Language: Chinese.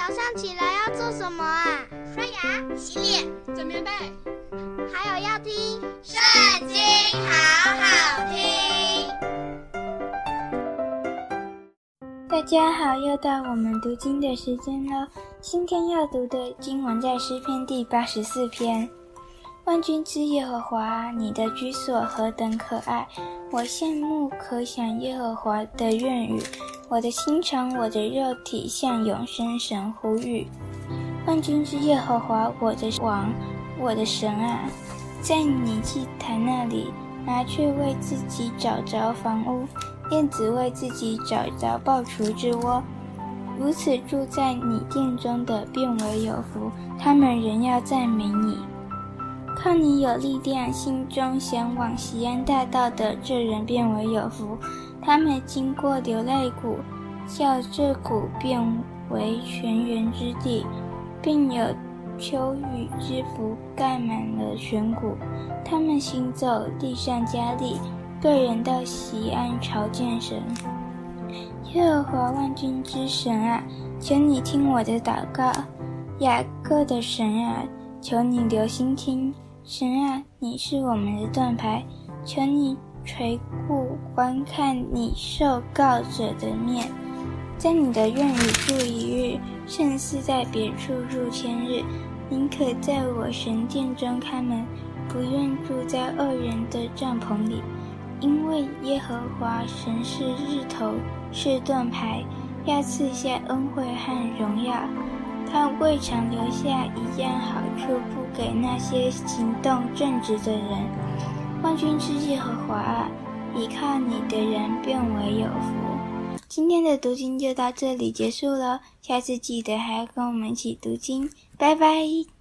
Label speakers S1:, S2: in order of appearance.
S1: 早上起来要做什么啊？
S2: 刷牙、洗脸、
S3: 整棉被，
S1: 还有要听《
S2: 圣经》，好好听。
S4: 大家好，又到我们读经的时间了。今天要读的经文在诗篇第八十四篇。万军之耶和华，你的居所何等可爱！我羡慕可想耶和华的愿语，我的心肠，我的肉体向永生神呼吁。万军之耶和华，我的王，我的神啊，在你祭坛那里，麻雀为自己找着房屋，燕子为自己找着菢雏之窝。如此住在你殿中的，便为有福，他们仍要赞美你。靠你有力量，心中向往锡安大道的这人便为有福。他们经过流泪谷，叫这谷变为泉源之地，并有秋雨之福盖满了全谷。他们行走，力上加力，个人到锡安朝见神。耶和华万军之神啊，求你听我的祷告；雅各的神啊，求你留心听。神啊，你是我们的盾牌，求你垂顾观看你受告者的面，在你的院里住一日，胜似在别处住千日。宁可在我神殿中看门，不愿住在恶人的帐篷里，因为耶和华神是日头，是盾牌，要赐下恩惠和荣耀。他未尝留下一样好处不给那些行动正直的人。万军之计和华啊，倚靠你的人变为有福。今天的读经就到这里结束了，下次记得还要跟我们一起读经，拜拜。